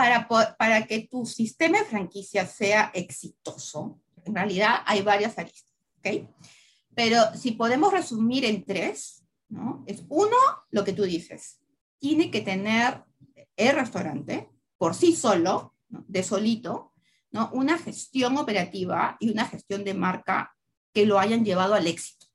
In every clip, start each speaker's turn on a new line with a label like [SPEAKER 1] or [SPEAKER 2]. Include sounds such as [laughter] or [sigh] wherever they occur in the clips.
[SPEAKER 1] para, para que tu sistema de franquicia sea exitoso, en realidad hay varias aristas, ¿ok? Pero si podemos resumir en tres, ¿no? Es uno, lo que tú dices, tiene que tener el restaurante por sí solo, de solito, ¿no? una gestión operativa y una gestión de marca que lo hayan llevado al éxito.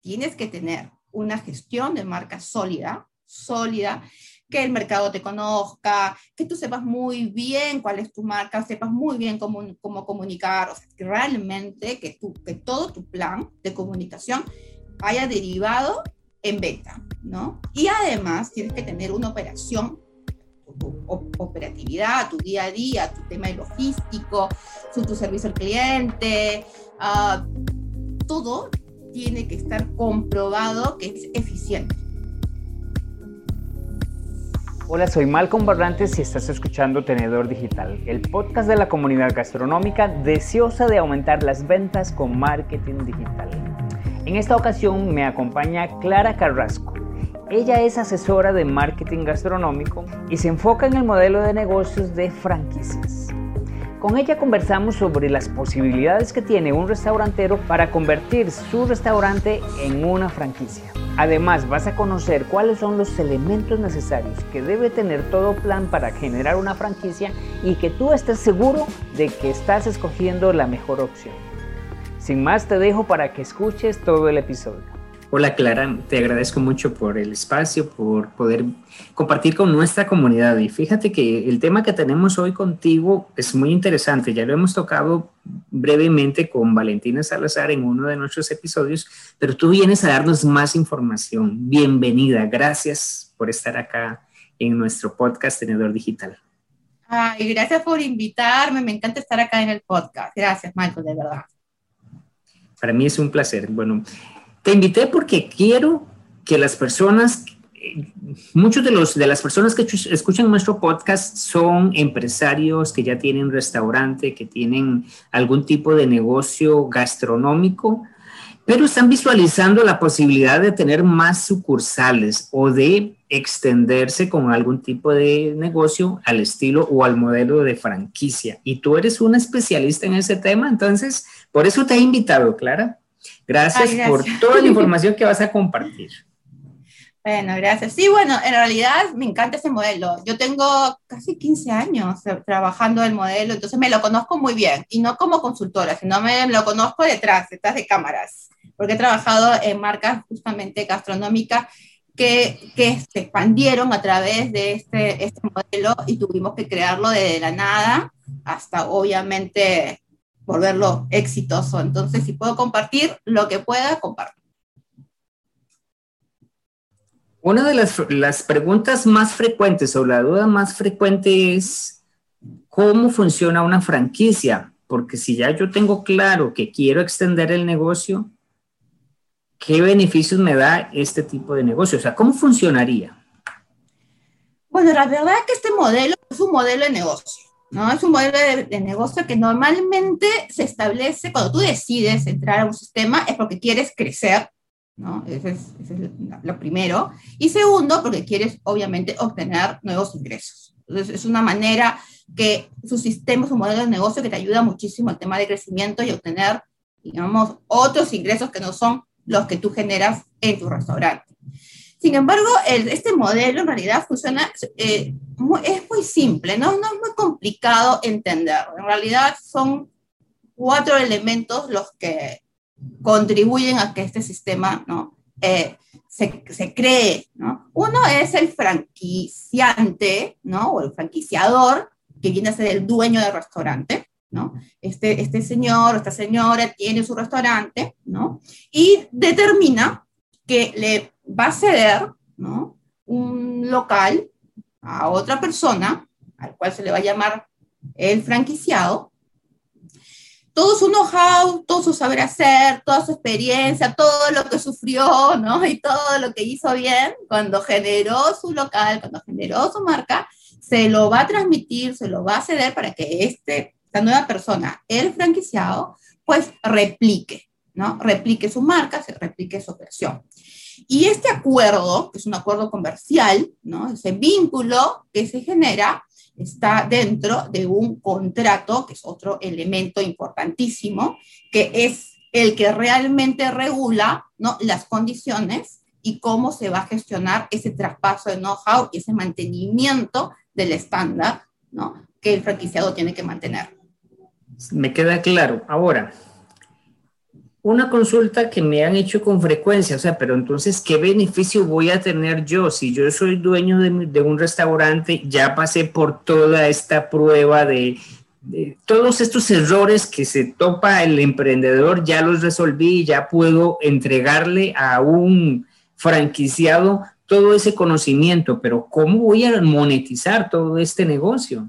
[SPEAKER 1] Tienes que tener una gestión de marca sólida, sólida, que el mercado te conozca, que tú sepas muy bien cuál es tu marca, sepas muy bien cómo, cómo comunicar, o sea, que realmente que, tú, que todo tu plan de comunicación haya derivado en venta, ¿no? Y además tienes que tener una operación, tu, operatividad, tu día a día, tu tema logístico, su, tu servicio al cliente, uh, todo tiene que estar comprobado que es eficiente.
[SPEAKER 2] Hola, soy Malcolm Barrantes y estás escuchando Tenedor Digital, el podcast de la comunidad gastronómica deseosa de aumentar las ventas con marketing digital. En esta ocasión me acompaña Clara Carrasco. Ella es asesora de marketing gastronómico y se enfoca en el modelo de negocios de franquicias. Con ella conversamos sobre las posibilidades que tiene un restaurantero para convertir su restaurante en una franquicia. Además, vas a conocer cuáles son los elementos necesarios que debe tener todo plan para generar una franquicia y que tú estés seguro de que estás escogiendo la mejor opción. Sin más, te dejo para que escuches todo el episodio.
[SPEAKER 3] Hola Clara, te agradezco mucho por el espacio, por poder compartir con nuestra comunidad. Y fíjate que el tema que tenemos hoy contigo es muy interesante. Ya lo hemos tocado brevemente con Valentina Salazar en uno de nuestros episodios, pero tú vienes a darnos más información. Bienvenida, gracias por estar acá en nuestro podcast Tenedor Digital.
[SPEAKER 1] Ay, gracias por invitarme, me encanta estar acá en el podcast. Gracias, Marco, de verdad.
[SPEAKER 3] Para mí es un placer. Bueno, te invité porque quiero que las personas, muchos de, los, de las personas que escuchan nuestro podcast son empresarios que ya tienen restaurante, que tienen algún tipo de negocio gastronómico, pero están visualizando la posibilidad de tener más sucursales o de extenderse con algún tipo de negocio al estilo o al modelo de franquicia. Y tú eres una especialista en ese tema, entonces, por eso te he invitado, Clara. Gracias, por toda la [laughs] información que vas a compartir.
[SPEAKER 1] Bueno, gracias. Sí, bueno, en realidad me encanta ese modelo. Yo tengo casi 15 años trabajando el modelo, entonces me lo conozco muy bien, y no como consultora, sino me lo conozco detrás, detrás de cámaras, porque he trabajado en marcas justamente gastronómicas que, que se expandieron a través de este, este modelo y tuvimos que crearlo desde la nada hasta obviamente volverlo exitoso. Entonces, si puedo compartir lo que pueda, comparto.
[SPEAKER 3] Una de las, las, preguntas más frecuentes o la duda más frecuente es cómo funciona una franquicia, porque si ya yo tengo claro que quiero extender el negocio, ¿qué beneficios me da este tipo de negocio? O sea, ¿cómo funcionaría?
[SPEAKER 1] Bueno, la verdad es que este modelo es un modelo de negocio. ¿No? Es un modelo de, negocio que normalmente se establece cuando tú decides entrar a un sistema, es porque quieres crecer, ¿no? Eso es, lo primero. Y segundo, porque quieres, obviamente, obtener nuevos ingresos. Entonces, es una manera que su sistema, su modelo de negocio que te ayuda muchísimo al tema de crecimiento y obtener, digamos, otros ingresos que no son los que tú generas en tu restaurante. Sin embargo, este modelo en realidad funciona, eh, es muy simple, ¿no? no es muy complicado entender. En realidad son cuatro elementos los que contribuyen a que este sistema ¿no? Eh, se, se, cree. ¿no? Uno es el franquiciante ¿no? o el franquiciador, que viene a ser el dueño del restaurante. ¿no? Este, este señor, esta señora tiene su restaurante ¿no? y determina que le va a ceder ¿no? un local a otra persona, al cual se le va a llamar el franquiciado, todo su know-how, todo su saber hacer, toda su experiencia, todo lo que sufrió, ¿no? Y todo lo que hizo bien cuando generó su local, cuando generó su marca, se lo va a transmitir, se lo va a ceder para que este, esta nueva persona, el franquiciado, pues replique, ¿no? Replique su marca, se replique su operación. Y este acuerdo, que es un acuerdo comercial, ¿no? ese vínculo que se genera, está dentro de un contrato, que es otro elemento importantísimo, que es el que realmente regula ¿no? las condiciones y cómo se va a gestionar ese traspaso de know-how y ese mantenimiento del estándar ¿no? que el franquiciado tiene que mantener.
[SPEAKER 3] Me queda claro. Ahora, una consulta que me han hecho con frecuencia, o sea, pero entonces, ¿qué beneficio voy a tener yo si yo soy dueño de, un restaurante, ya pasé por toda esta prueba de, de, todos estos errores que se topa el emprendedor, ya los resolví, ya puedo entregarle a un franquiciado todo ese conocimiento, pero ¿cómo voy a monetizar todo este negocio?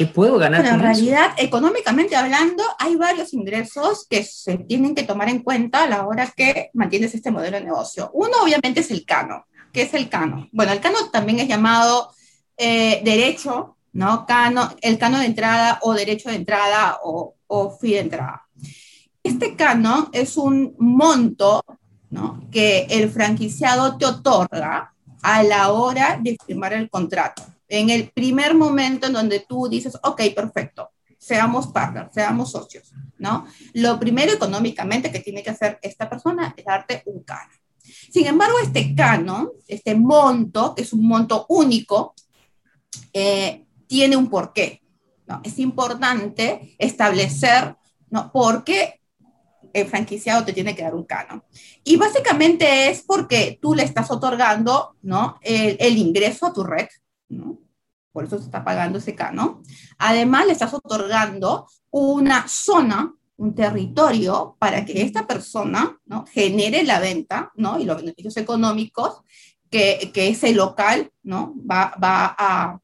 [SPEAKER 3] ¿Qué puedo ganar?
[SPEAKER 1] en realidad, económicamente hablando, hay varios ingresos que se tienen que tomar en cuenta a la hora que mantienes este modelo de negocio. Uno, obviamente, es el cano. ¿Qué es el cano? Bueno, el cano también es llamado eh, derecho, ¿no? Cano, el cano de entrada o derecho de entrada o, o fee de entrada. Este cano es un monto ¿no? que el franquiciado te otorga a la hora de firmar el contrato en el primer momento en donde tú dices, ok, perfecto, seamos partners, seamos socios, ¿no? Lo primero económicamente que tiene que hacer esta persona es darte un canon. Sin embargo, este canon, este monto, que es un monto único, eh, tiene un porqué. ¿no? Es importante establecer ¿no? por qué el franquiciado te tiene que dar un canon. Y básicamente es porque tú le estás otorgando ¿no? el, el ingreso a tu red, ¿no? Por eso se está pagando ese canon. Además, le estás otorgando una zona, un territorio para que esta persona ¿no? genere la venta ¿no? y los beneficios económicos que, que ese local ¿no? va, a,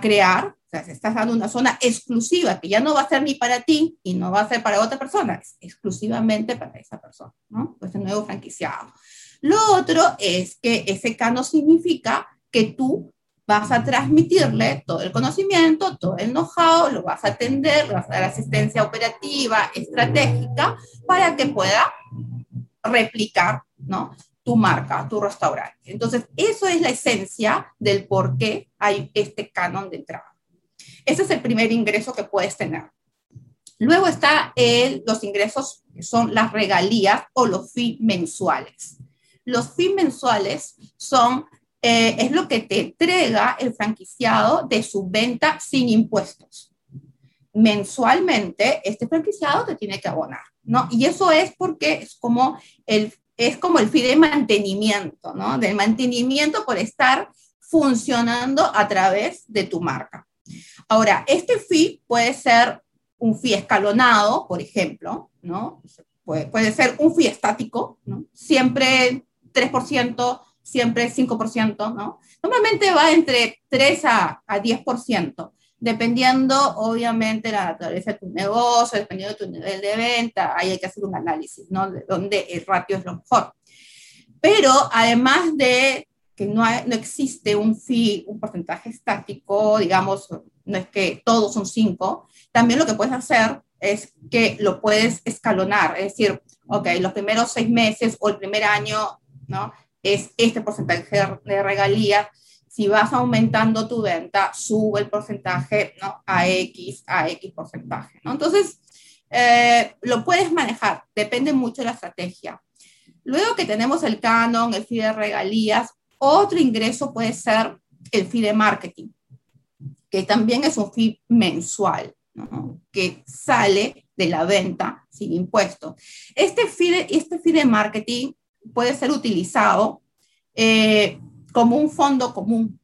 [SPEAKER 1] crear. O sea, se estás dando una zona exclusiva que ya no va a ser ni para ti y no va a ser para otra persona, es exclusivamente para esa persona, ¿no? El nuevo franquiciado. Lo otro es que ese cano significa que tú vas a transmitirle todo el conocimiento, todo el know-how, lo vas a atender, le vas a dar asistencia operativa, estratégica, para que pueda replicar, ¿no? Tu marca, tu restaurante. Entonces, eso es la esencia del por qué hay este canon de entrada. Ese es el primer ingreso que puedes tener. Luego está los ingresos que son las regalías o los fees mensuales. Los fees mensuales son eh, es lo que te entrega el franquiciado de su venta sin impuestos. Mensualmente, este franquiciado te tiene que abonar, ¿no? Y eso es porque es como el, es como el fee de mantenimiento, ¿no? Del mantenimiento por estar funcionando a través de tu marca. Ahora, este fee puede ser un fee escalonado, por ejemplo, ¿no? Puede, puede ser un fee estático, ¿no? Siempre 3%, siempre 5%, ¿no? Normalmente va entre 3 a, a 10%, dependiendo obviamente la naturaleza de tu negocio, dependiendo de tu nivel de venta, ahí hay que hacer un análisis, ¿no? De dónde el ratio es lo mejor. Pero además de que no, no existe un fee, un porcentaje estático, digamos, no es que todos son 5, también lo que puedes hacer es que lo puedes escalonar, es decir, ok, los primeros seis meses o el primer año, ¿no? Es este porcentaje de regalía. Si vas aumentando tu venta, sube el porcentaje ¿no? a X, a X porcentaje. Entonces, eh, lo puedes manejar, depende mucho de la estrategia. Luego que tenemos el canon, el fee de regalías, otro ingreso puede ser el fee de marketing, que también es un fee mensual, que sale de la venta sin impuesto. Este fee este fee de marketing puede ser utilizado eh, como un fondo común,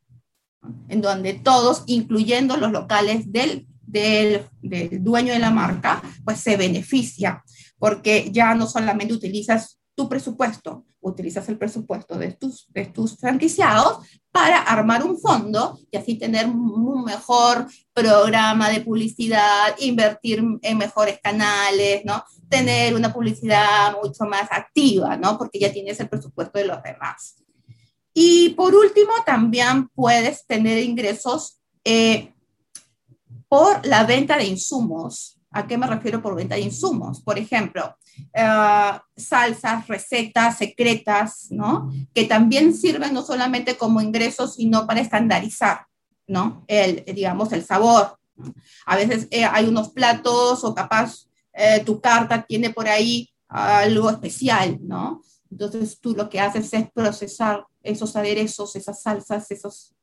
[SPEAKER 1] en donde todos, incluyendo los locales del, del, del, dueño de la marca, pues se beneficia, porque ya no solamente utilizas tu presupuesto, utilizas el presupuesto de tus, de tus franquiciados para armar un fondo y así tener un mejor programa de publicidad, invertir en mejores canales, ¿no? Tener una publicidad mucho más activa, ¿no? Porque ya tienes el presupuesto de los demás. Y por último, también puedes tener ingresos eh, por la venta de insumos. ¿A qué me refiero por venta de insumos? Por ejemplo, uh, salsas, recetas secretas, ¿no? Que también sirven no solamente como ingresos, sino para estandarizar, ¿no? El, digamos, el sabor. A veces eh, hay unos platos o capaz eh, tu carta tiene por ahí algo especial, ¿no? Entonces tú lo que haces es procesar esos aderezos, esas salsas, esos,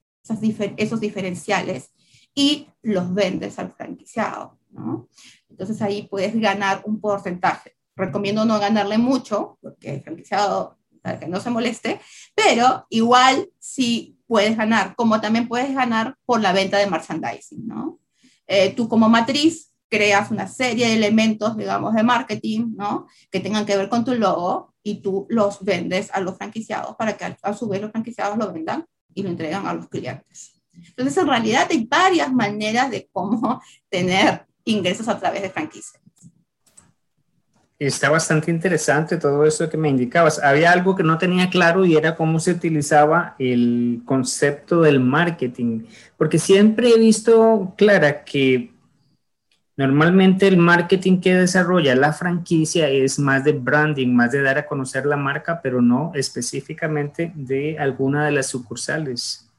[SPEAKER 1] esos diferenciales y los vendes al franquiciado, ¿no? Entonces ahí puedes ganar un porcentaje. Recomiendo no ganarle mucho, porque el franquiciado, para que no se moleste, pero igual sí puedes ganar, como también puedes ganar por la venta de merchandising, ¿no? Eh, tú como matriz creas una serie de elementos, digamos, de marketing, ¿no? Que tengan que ver con tu logo y tú los vendes a los franquiciados para que a su vez los franquiciados lo vendan y lo entregan a los clientes. Entonces, en realidad hay varias maneras de cómo [laughs] tener ingresos a través de franquicias.
[SPEAKER 3] Está bastante interesante todo eso que me indicabas. Había algo que no tenía claro y era cómo se utilizaba el concepto del marketing, porque siempre he visto, Clara, que normalmente el marketing que desarrolla la franquicia es más de branding, más de dar a conocer la marca, pero no específicamente de alguna de las sucursales.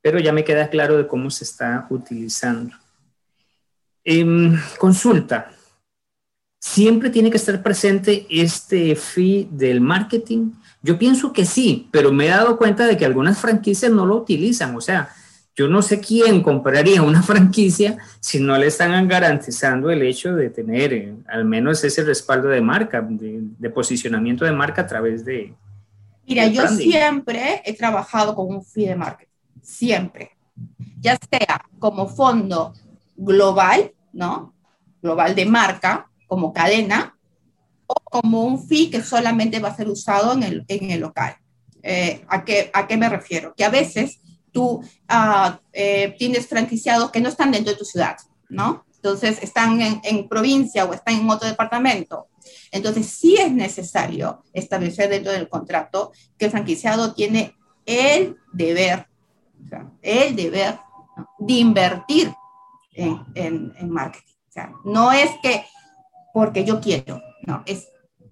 [SPEAKER 3] Pero ya me queda claro de cómo se está utilizando. Em, consulta ¿Siempre tiene que estar presente este fee del marketing? Yo pienso que sí, pero me he dado cuenta de que algunas franquicias no lo utilizan. O sea, yo no sé quién compraría una [laughs] franquicia si no le están garantizando el hecho de tener eh, al menos ese respaldo de marca, de, posicionamiento de marca a través de...
[SPEAKER 1] Mira, yo siempre he trabajado con un fee de marketing, siempre, ya sea como fondo global, ¿no? Global de marca, como cadena o como un fee que solamente va a ser usado en el, en el local. Eh, ¿a, qué, ¿A qué me refiero? Que a veces tú eh, tienes franquiciados que no están dentro de tu ciudad, ¿no? Entonces están en, en, provincia o están en otro departamento. Entonces sí es necesario establecer dentro del contrato que el franquiciado tiene el deber, o sea, el deber de invertir en, en, en marketing. O sea, no es que porque yo quiero. No, es,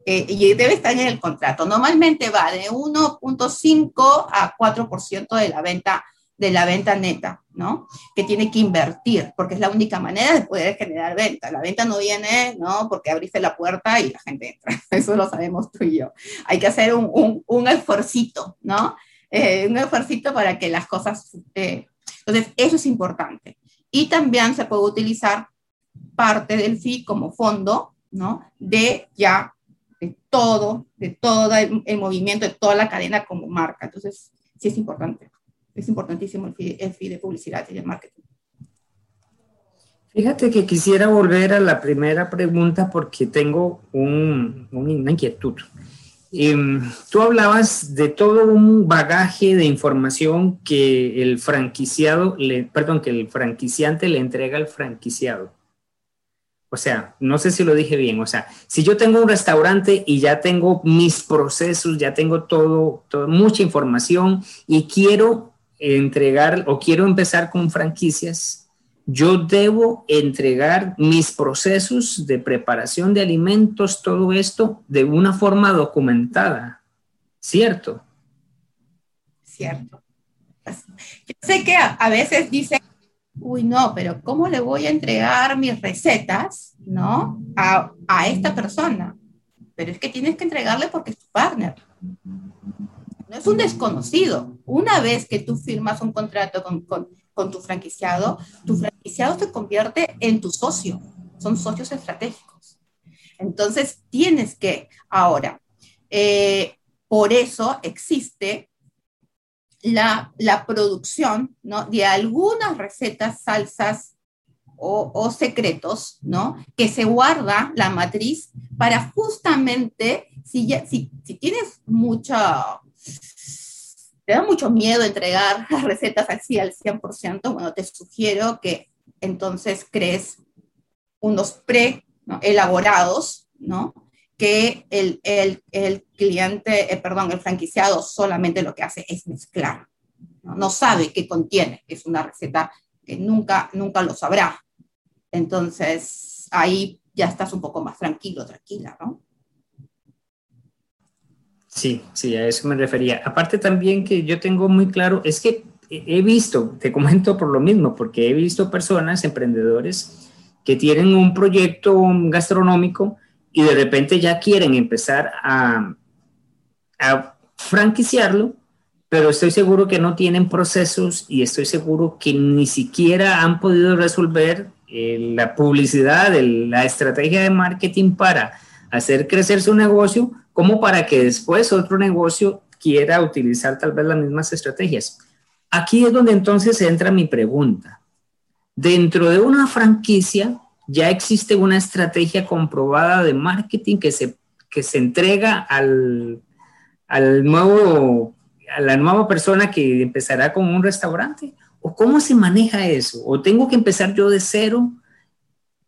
[SPEAKER 1] eh, y debe estar en el contrato. Normalmente va de 1.5 a 4% de la venta de la venta neta, ¿no? Que tiene que invertir, porque es la única manera de poder generar venta. La venta no viene, ¿no? Porque abriste la puerta y la gente entra. [laughs] Eso lo sabemos tú y yo. Hay que hacer un, un, un ¿no? Eh, un esfuercito para que las cosas... Eh, entonces, eso es importante. Y también se puede utilizar parte del fee como fondo, ¿no? De ya, de todo, de todo el, movimiento, de toda la cadena como marca. Entonces, sí es importante. Es importantísimo el fee, de publicidad y de marketing.
[SPEAKER 3] Fíjate que quisiera volver a la primera pregunta porque tengo un, una inquietud. Em, tú hablabas de todo un bagaje de información que el franquiciado, le, perdón, que el franquiciante le entrega al franquiciado. O sea, no sé si lo dije bien. O sea, si yo tengo un restaurante y ya tengo mis procesos, ya tengo todo, mucha información y quiero entregar o quiero empezar con franquicias, yo debo entregar mis procesos de preparación de alimentos, todo esto, de una forma documentada. ¿Cierto?
[SPEAKER 1] Cierto. Yo sé que a, veces dicen uy, no, pero ¿cómo le voy a entregar mis recetas, ¿no? A, a esta persona. Pero es que tienes que entregarle porque es tu partner. No es un desconocido. Una vez que tú firmas un contrato con, con, con tu franquiciado, tu franquiciado se convierte en tu socio. Son socios estratégicos. Entonces, tienes que, ahora, eh, por eso existe la, la producción ¿no? de algunas recetas, salsas o, secretos, ¿no? Que se guarda la matriz para justamente, si, si, si tienes mucha, te da mucho miedo entregar [laughs] las recetas así al 100%, bueno, te sugiero que entonces crees unos pre elaborados, ¿no? que el, el, el cliente, eh, perdón, el franquiciado solamente lo que hace es mezclar. ¿no? no, sabe qué contiene, es una receta que nunca, nunca lo sabrá. Entonces, ahí ya estás un poco más tranquilo, tranquila, ¿no?
[SPEAKER 3] Sí, sí, a eso me refería. Aparte también que yo tengo muy claro, es que he visto, te comento por lo mismo, porque he visto personas, emprendedores, que tienen un proyecto gastronómico y de repente ya quieren empezar a, franquiciarlo, pero estoy seguro que no tienen procesos y estoy seguro que ni siquiera han podido resolver eh, la publicidad, la estrategia de marketing para hacer crecer su negocio, como para que después otro negocio quiera utilizar tal vez las mismas estrategias. Aquí es donde entonces entra mi pregunta. Dentro de una franquicia ya existe una estrategia comprobada de marketing que se, que se entrega al, al nuevo, a la nueva persona que empezará con un restaurante ¿O cómo se maneja eso? ¿O tengo que empezar yo de cero?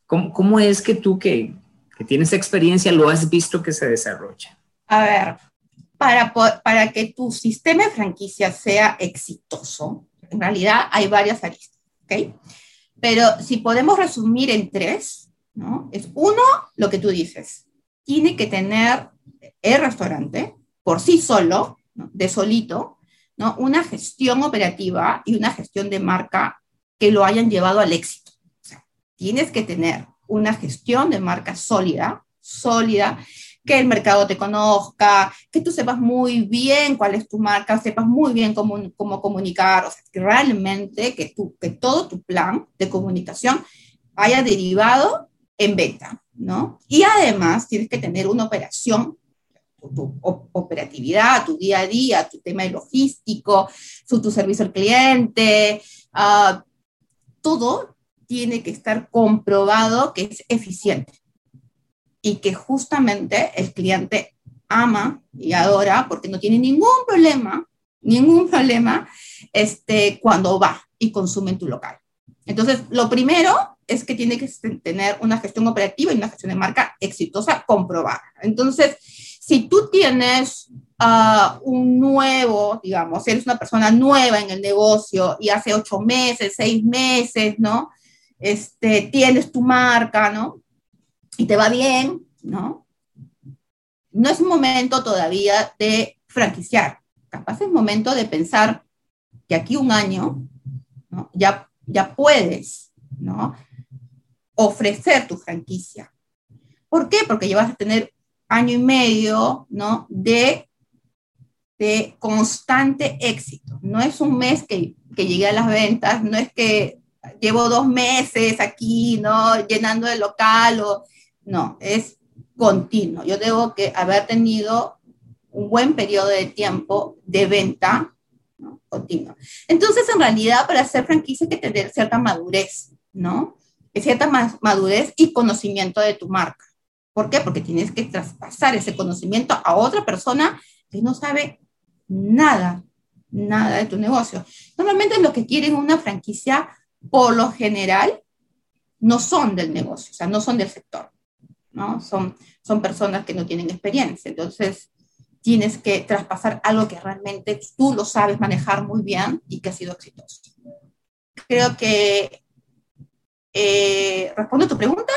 [SPEAKER 3] ¿Cómo, cómo es que tú que, que, tienes experiencia lo has visto que se desarrolla?
[SPEAKER 1] A ver, para, para que tu sistema de franquicia sea exitoso, en realidad hay varias aristas, ¿ok? Pero si podemos resumir en tres, ¿no? Es uno, lo que tú dices, tiene que tener el restaurante por sí solo, de solito, ¿no? Una gestión operativa y una gestión de marca que lo hayan llevado al éxito. Tienes que tener una gestión de marca sólida, sólida, que el mercado te conozca, que tú sepas muy bien cuál es tu marca, sepas muy bien cómo, cómo comunicar, o sea, que realmente que, tú, que todo tu plan de comunicación haya derivado en venta, ¿no? Y además tienes que tener una operación tu, operatividad, tu día a día, tu tema logístico, su, tu servicio al cliente, uh, todo tiene que estar comprobado que es eficiente y que justamente el cliente ama y adora porque no tiene ningún problema, ningún problema este, cuando va y consume en tu local. Entonces, lo primero es que tiene que tener una gestión operativa y una gestión de marca exitosa comprobada. Entonces, si tú tienes uh, un nuevo, digamos, eres una persona nueva en el negocio y hace ocho meses, seis meses, ¿no? Este, tienes tu marca, ¿no? Y te va bien, ¿no? No es momento todavía de franquiciar. Capaz es momento de pensar que aquí un año, ¿no? Ya, ya puedes, ¿no? Ofrecer tu franquicia. ¿Por qué? Porque ya vas a tener año y medio, ¿no? De, de constante éxito. No es un mes que, que llegué a las ventas, no es que llevo dos meses aquí, ¿no? Llenando el local, o, no, es continuo. Yo debo que haber tenido un buen periodo de tiempo de venta ¿no? continua. Entonces, en realidad, para hacer franquicia hay que tener cierta madurez, ¿no? Cierta madurez y conocimiento de tu marca. ¿Por qué? Porque tienes que traspasar ese conocimiento a otra persona que no sabe nada, nada de tu negocio. Normalmente lo que quieren una franquicia, por lo general, no son del negocio, o sea, no son del sector, ¿no? Son, son personas que no tienen experiencia. Entonces, tienes que traspasar algo que realmente tú lo sabes manejar muy bien y que ha sido exitoso. Creo que eh, respondo a tu pregunta.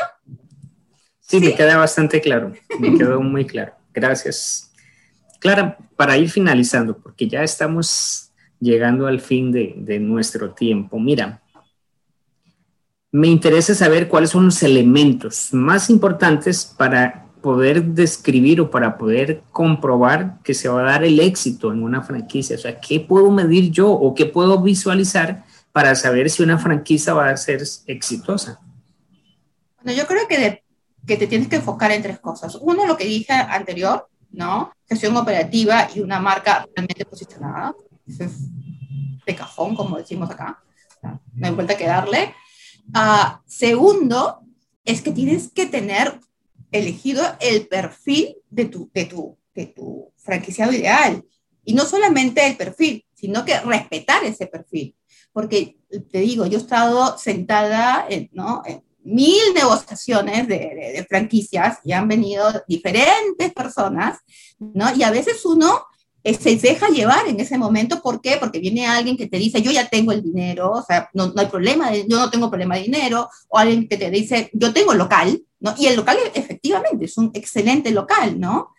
[SPEAKER 3] Sí, me queda bastante claro, me quedó [laughs] muy claro. Gracias. Clara, para ir finalizando, porque ya estamos llegando al fin de, de nuestro tiempo, mira, me interesa saber cuáles son los elementos más importantes para poder describir o para poder comprobar que se va a dar el éxito en una franquicia. O sea, ¿qué puedo medir yo o qué puedo visualizar para saber si una franquicia va a ser exitosa?
[SPEAKER 1] Bueno, yo creo que de, que te tienes que enfocar en tres cosas. Uno, lo que dije anterior, ¿no? Gestión operativa y una marca realmente posicionada. Eso es de cajón, como decimos acá. No hay vuelta que darle. Uh, segundo, es que tienes que tener elegido el perfil de tu, de tu, de tu franquiciado ideal. Y no solamente el perfil, sino que respetar ese perfil. Porque te digo, yo he estado sentada en, ¿no? en mil negociaciones de, franquicias y han venido diferentes personas, ¿no? Y a veces uno eh, se deja llevar en ese momento, ¿por qué? Porque viene alguien que te dice, yo ya tengo el dinero, o sea, no, no hay problema, yo no tengo problema de dinero, o alguien que te dice, yo tengo local, ¿no? Y el local efectivamente es un excelente local, ¿no?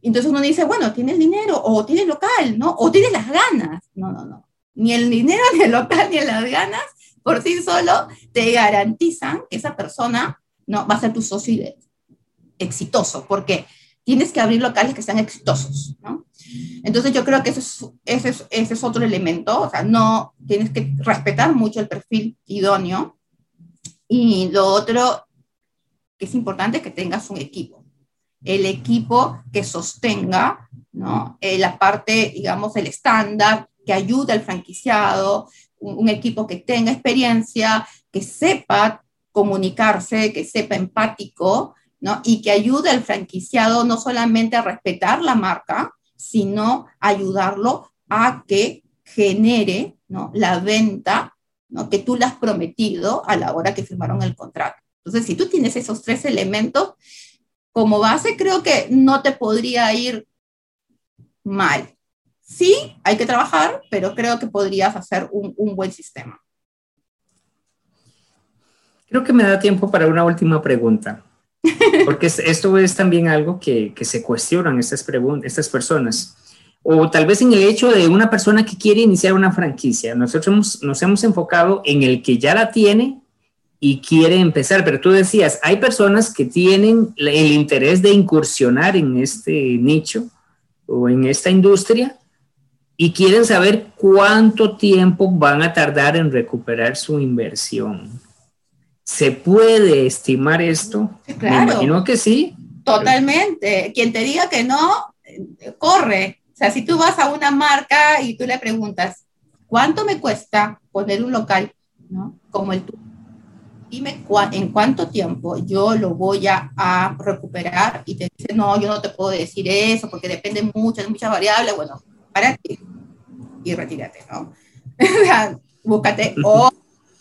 [SPEAKER 1] Entonces uno dice, bueno, tienes dinero, o tienes local, ¿no? O tienes las ganas. No, no, no. Ni el dinero, [laughs] ni el local, ni las ganas, por sí solo, te garantizan que esa persona no va a ser tu socio exitoso. porque Tienes que abrir locales que sean exitosos, ¿no? Entonces yo creo que ese es, ese es, ese es otro elemento, o sea, no, tienes que respetar mucho el perfil idóneo. Y lo otro que es importante es que tengas un equipo. El equipo que sostenga ¿no? Eh, la parte, digamos, el estándar, que ayude al franquiciado, un, equipo que tenga experiencia, que sepa comunicarse, que sepa empático, ¿no? Y que ayude al franquiciado no solamente a respetar la marca, sino ayudarlo a que genere ¿no? la venta ¿no? que tú le has prometido a la hora que firmaron el contrato. Entonces, si tú tienes esos tres elementos como base, creo que no te podría ir mal. Sí, hay que trabajar, pero creo que podrías hacer un, buen sistema.
[SPEAKER 3] Creo que me da tiempo para una última pregunta, porque esto es también algo que, se cuestionan estas, estas personas. O tal vez en el hecho de una persona que quiere iniciar una franquicia. Nosotros nos hemos enfocado en el que ya la tiene y quiere empezar, pero tú decías, hay personas que tienen el interés de incursionar en este nicho o en esta industria y quieren saber cuánto tiempo van a tardar en recuperar su inversión. ¿Se puede estimar esto?
[SPEAKER 1] claro.
[SPEAKER 3] Me imagino que sí.
[SPEAKER 1] Totalmente. Quien te diga que no, corre. O sea, si tú vas a una marca y tú le preguntas, ¿cuánto me cuesta poner un local ¿no? como el tuyo? dime en cuánto tiempo yo lo voy a, recuperar y te dice, no, yo no te puedo decir eso porque depende mucho, de muchas variables, bueno, párate y retírate, ¿no? [laughs] Búscate otra.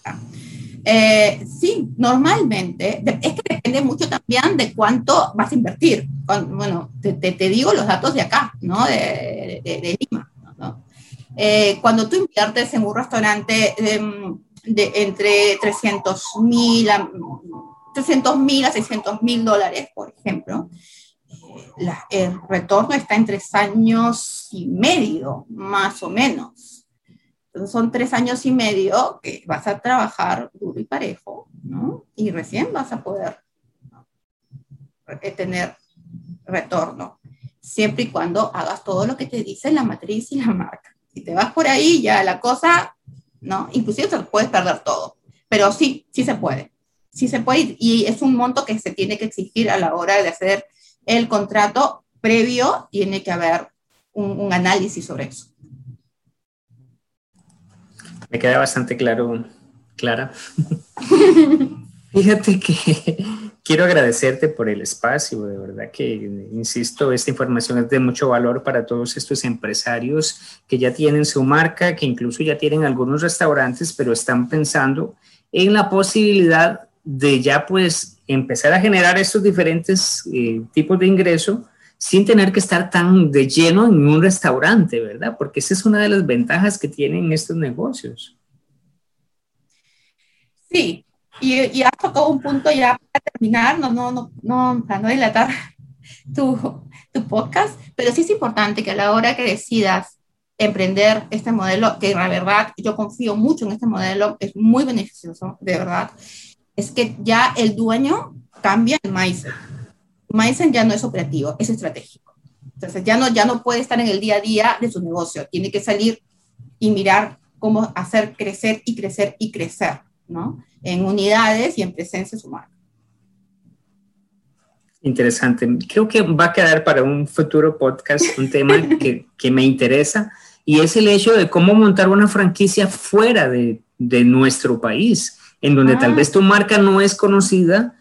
[SPEAKER 1] [laughs] Eh, sí, normalmente, es que depende mucho también de cuánto vas a invertir. bueno, te, te, digo los datos de acá, ¿no? De, Lima, ¿no? Eh, cuando tú inviertes en un restaurante, em, de entre 300 mil a, 300 mil a 600 mil dólares, por ejemplo, el retorno está en tres años y medio, más o menos. Son tres años y medio que vas a trabajar duro y parejo, ¿no? Y recién vas a poder tener retorno, siempre y cuando hagas todo lo que te dice la matriz y la marca. Si te vas por ahí, ya la cosa ¿no? Inclusive se puedes perder todo, pero sí, sí se puede. Sí se puede y es un monto que se tiene que exigir a la hora de hacer el contrato previo, tiene que haber un, análisis sobre eso.
[SPEAKER 3] Me queda bastante claro, Clara. [laughs] Fíjate que quiero agradecerte por el espacio, de verdad que, insisto, esta información es de mucho valor para todos estos empresarios que ya tienen su marca, que incluso ya tienen algunos restaurantes, pero están pensando en la posibilidad de ya pues empezar a generar estos diferentes eh, tipos de ingreso sin tener que estar tan de lleno en un restaurante, ¿verdad? Porque esa es una de las ventajas que tienen estos negocios.
[SPEAKER 1] Sí, y, y has tocado un punto ya para terminar, no, no, no, para no dilatar tu, tu podcast, pero sí es importante que a la hora que decidas emprender este modelo, que la verdad yo confío mucho en este modelo, es muy beneficioso, de verdad, es que ya el dueño cambia el mindset. Mindset ya no es operativo, es estratégico. Entonces ya no, ya no puede estar en el día a día de su negocio, tiene que salir y mirar cómo hacer crecer y crecer y crecer, ¿no? en unidades y en presencia humana.
[SPEAKER 3] Interesante. Creo que va a quedar para un futuro podcast un tema [laughs] que, que, me interesa y es el hecho de cómo montar una franquicia fuera de, de nuestro país, en donde tal ah. vez tu marca no es conocida,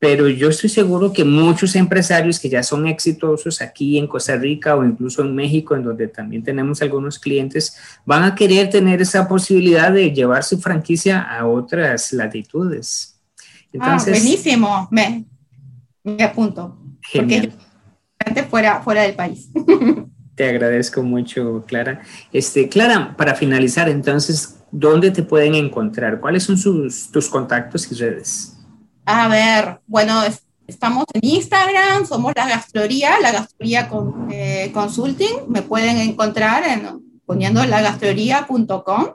[SPEAKER 3] pero yo estoy seguro que muchos empresarios que ya son exitosos aquí en Costa Rica o incluso en México, en donde también tenemos algunos clientes, van a querer tener esa posibilidad de llevar su franquicia a otras latitudes.
[SPEAKER 1] Ah, Entonces, ah, buenísimo, me, me apunto. Genial. Porque fuera, fuera del país. [laughs]
[SPEAKER 3] Te agradezco mucho, Clara. Este, Clara, para finalizar, entonces, ¿dónde te pueden encontrar? ¿Cuáles son sus, tus contactos y redes?
[SPEAKER 1] A ver, bueno, estamos en Instagram, somos la Gastroría, la Gastroría con, eh, Consulting. Me pueden encontrar en poniendo lagastroría.com,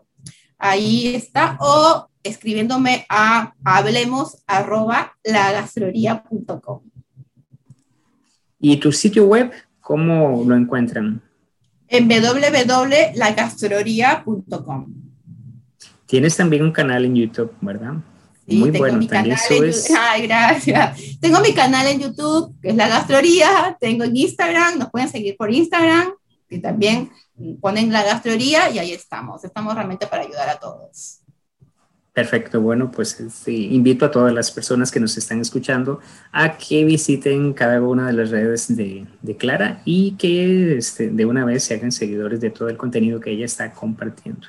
[SPEAKER 1] ahí está, o escribiéndome a hablemos arroba lagastroría.com.
[SPEAKER 3] ¿Y tu sitio web, cómo lo encuentran?
[SPEAKER 1] En www.lagastroría.com.
[SPEAKER 3] Tienes también un canal en YouTube, ¿verdad?
[SPEAKER 1] Muy bueno, también subes. Ay, gracias. Tengo mi canal en YouTube, que es La Gastroría. Tengo en Instagram, nos pueden seguir por Instagram. Y también ponen La Gastroría y ahí estamos. Estamos realmente para ayudar a todos.
[SPEAKER 3] Perfecto, bueno, pues este, invito a todas las personas que nos están escuchando a que visiten cada una de las redes de, Clara y que este, de una vez se hagan seguidores de todo el contenido que ella está compartiendo.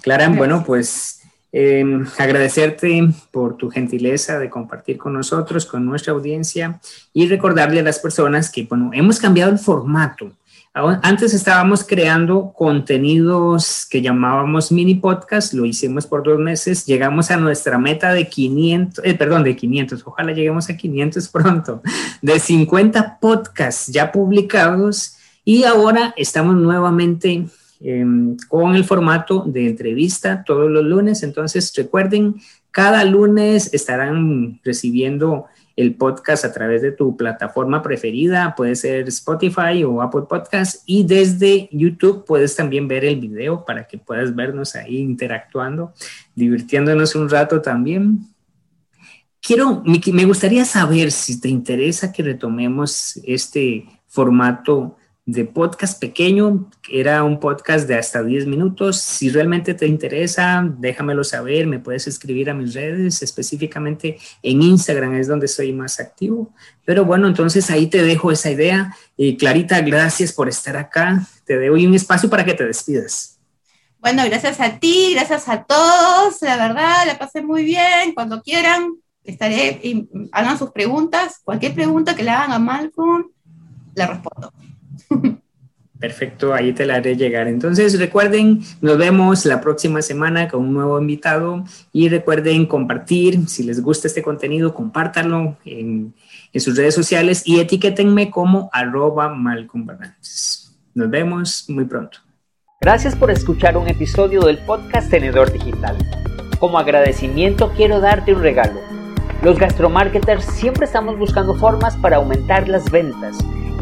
[SPEAKER 3] Clara, bueno, pues em, agradecerte por tu gentileza de compartir con nosotros, con nuestra audiencia y recordarle a las personas que, bueno, hemos cambiado el formato. Antes estábamos creando contenidos que llamábamos mini podcast, lo hicimos por dos meses, llegamos a nuestra meta de 500, eh, perdón, de 500, ojalá lleguemos a 500 pronto, de 50 podcasts ya publicados y ahora estamos nuevamente em, con el formato de entrevista todos los lunes, entonces recuerden, cada lunes estarán recibiendo el podcast a través de tu plataforma preferida, puede ser Spotify o Apple Podcast, y desde YouTube puedes también ver el video para que puedas vernos ahí interactuando, divirtiéndonos un rato también. Quiero, me gustaría saber si te interesa que retomemos este formato de podcast pequeño, era un podcast de hasta 10 minutos. Si realmente te interesa, déjamelo saber, me puedes escribir a mis redes, específicamente en Instagram es donde soy más activo. Pero bueno, entonces ahí te dejo esa idea. Y Clarita, gracias por estar acá. Te doy un espacio para que te despidas.
[SPEAKER 1] Bueno, gracias a ti, gracias a todos. La verdad, la pasé muy bien. Cuando quieran, estaré, y hagan sus preguntas. Cualquier pregunta que le hagan a Malcolm, la respondo.
[SPEAKER 3] Perfecto, ahí te la haré llegar. Entonces recuerden, nos vemos la próxima semana con un nuevo invitado y recuerden compartir, si les gusta este contenido, compártanlo en, sus redes sociales y etiquétenme como arroba Malcolm Nos vemos muy pronto.
[SPEAKER 2] Gracias por escuchar un episodio del podcast Tenedor Digital. Como agradecimiento quiero darte un regalo. Los gastromarketers siempre estamos buscando formas para aumentar las ventas